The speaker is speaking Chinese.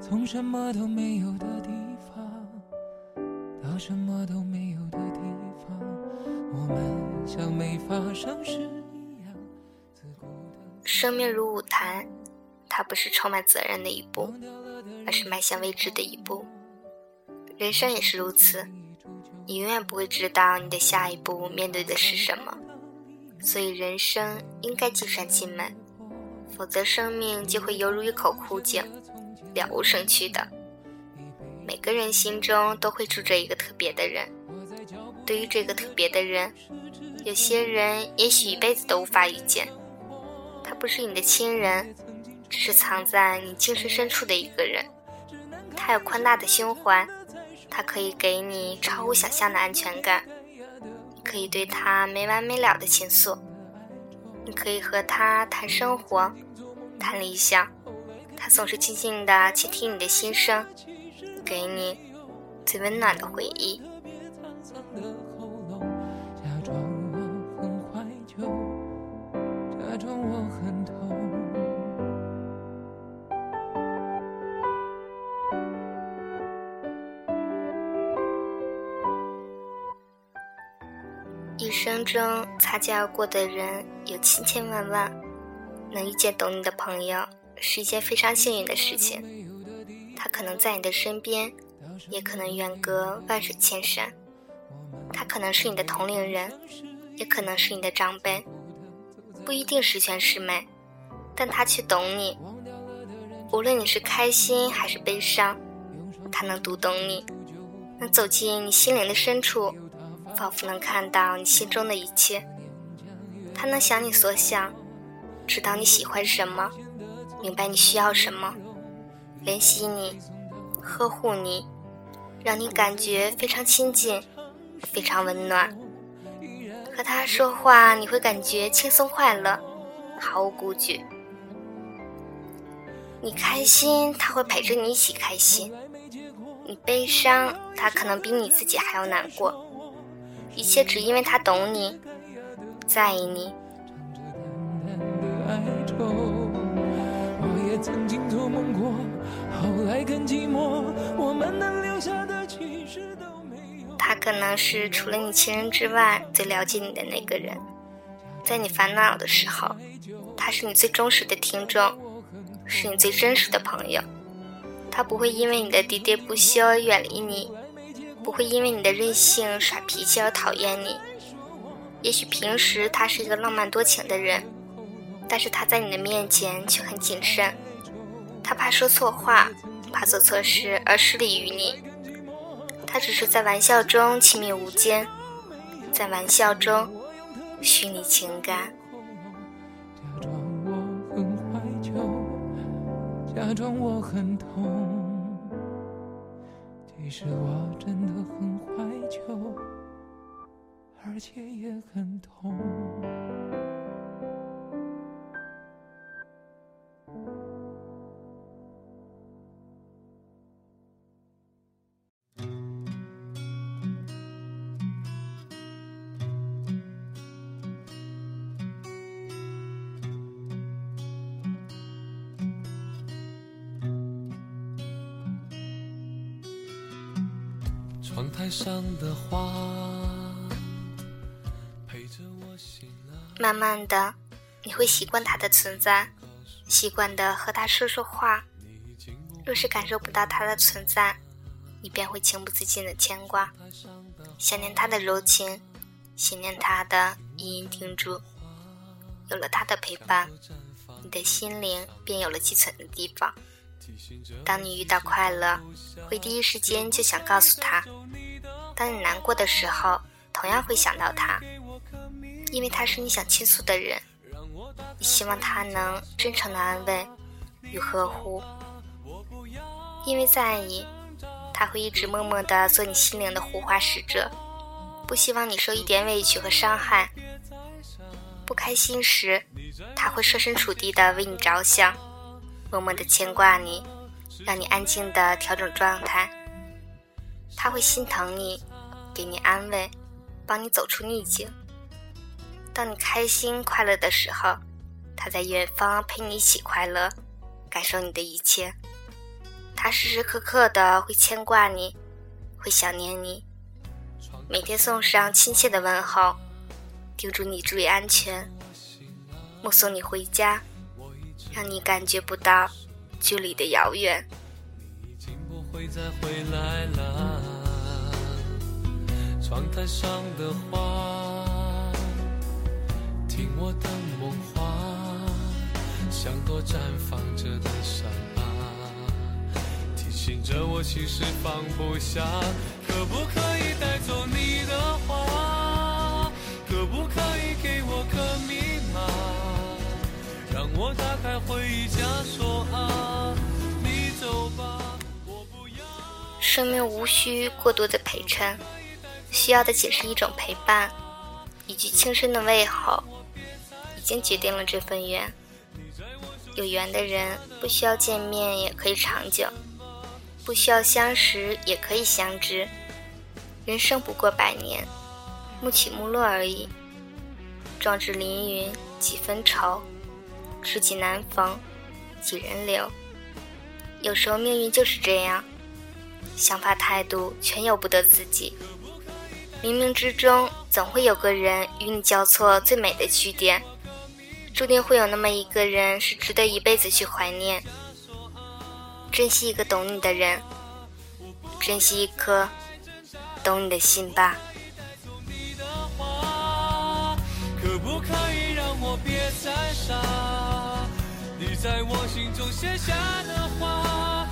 从什么都没有的地方到什么都没有的地方，我们像没发生事一样。生命如舞台，它不是充满责任的一步，而是迈向未知的一步。人生也是如此，你永远不会知道你的下一步面对的是什么，所以人生应该尽善尽美，否则生命就会犹如一口枯井，了无生趣的。每个人心中都会住着一个特别的人，对于这个特别的人，有些人也许一辈子都无法遇见。他不是你的亲人，只是藏在你精神深处的一个人。他有宽大的胸怀，他可以给你超乎想象的安全感。你可以对他没完没了的倾诉，你可以和他谈生活，谈理想，他总是静静的倾听你的心声。给你最温暖的回忆。一生中擦肩而过的人有千千万万，能遇见懂你的朋友是一件非常幸运的事情。他可能在你的身边，也可能远隔万水千山。他可能是你的同龄人，也可能是你的长辈，不一定十全十美，但他却懂你。无论你是开心还是悲伤，他能读懂你，能走进你心灵的深处，仿佛能看到你心中的一切。他能想你所想，知道你喜欢什么，明白你需要什么。怜惜你，呵护你，让你感觉非常亲近，非常温暖。和他说话，你会感觉轻松快乐，毫无顾忌。你开心，他会陪着你一起开心；你悲伤，他可能比你自己还要难过。一切只因为他懂你，在意你。后来更寂寞。我们能留下的其实。他可能是除了你亲人之外最了解你的那个人，在你烦恼的时候，他是你最忠实的听众，是你最真实的朋友。他不会因为你的喋喋不休而远离你，不会因为你的任性耍脾气而讨厌你。也许平时他是一个浪漫多情的人，但是他在你的面前却很谨慎。他怕说错话，怕做错事而失礼于你。他只是在玩笑中亲密无间，在玩笑中虚拟情感。假装我很怀旧，假装我很痛，其实我真的很怀旧，而且也很痛。台上的花慢慢的，你会习惯他的存在，习惯的和他说说话。若是感受不到他的存在，你便会情不自禁的牵挂，想念他的柔情，想念他的隐隐叮嘱。有了他的陪伴，你的心灵便有了寄存的地方。当你遇到快乐，会第一时间就想告诉他；当你难过的时候，同样会想到他，因为他是你想倾诉的人。你希望他能真诚的安慰与呵护，因为在意，他会一直默默的做你心灵的护花使者，不希望你受一点委屈和伤害。不开心时，他会设身处地的为你着想。默默的牵挂你，让你安静的调整状态。他会心疼你，给你安慰，帮你走出逆境。当你开心快乐的时候，他在远方陪你一起快乐，感受你的一切。他时时刻刻的会牵挂你，会想念你，每天送上亲切的问候，叮嘱你注意安全，目送你回家，让你感觉不到距离的遥远。窗台上的花，听我的梦话，像朵绽放着的伤疤，提醒着我其实放不下。可不可以带走你的话？可不可以给我个密码，让我打开回忆枷锁啊，你走吧，我不要。生命无需过多的陪衬。需要的仅是一种陪伴，一句轻声的问候，已经决定了这份缘。有缘的人不需要见面也可以长久，不需要相识也可以相知。人生不过百年，暮起暮落而已。壮志凌云几分愁，知己难逢几人留。有时候命运就是这样，想法态度全由不得自己。冥冥之中，总会有个人与你交错最美的句点，注定会有那么一个人是值得一辈子去怀念。珍惜一个懂你的人，珍惜一颗懂你的心吧。可不可以让我别再傻？你在我心中写下的话，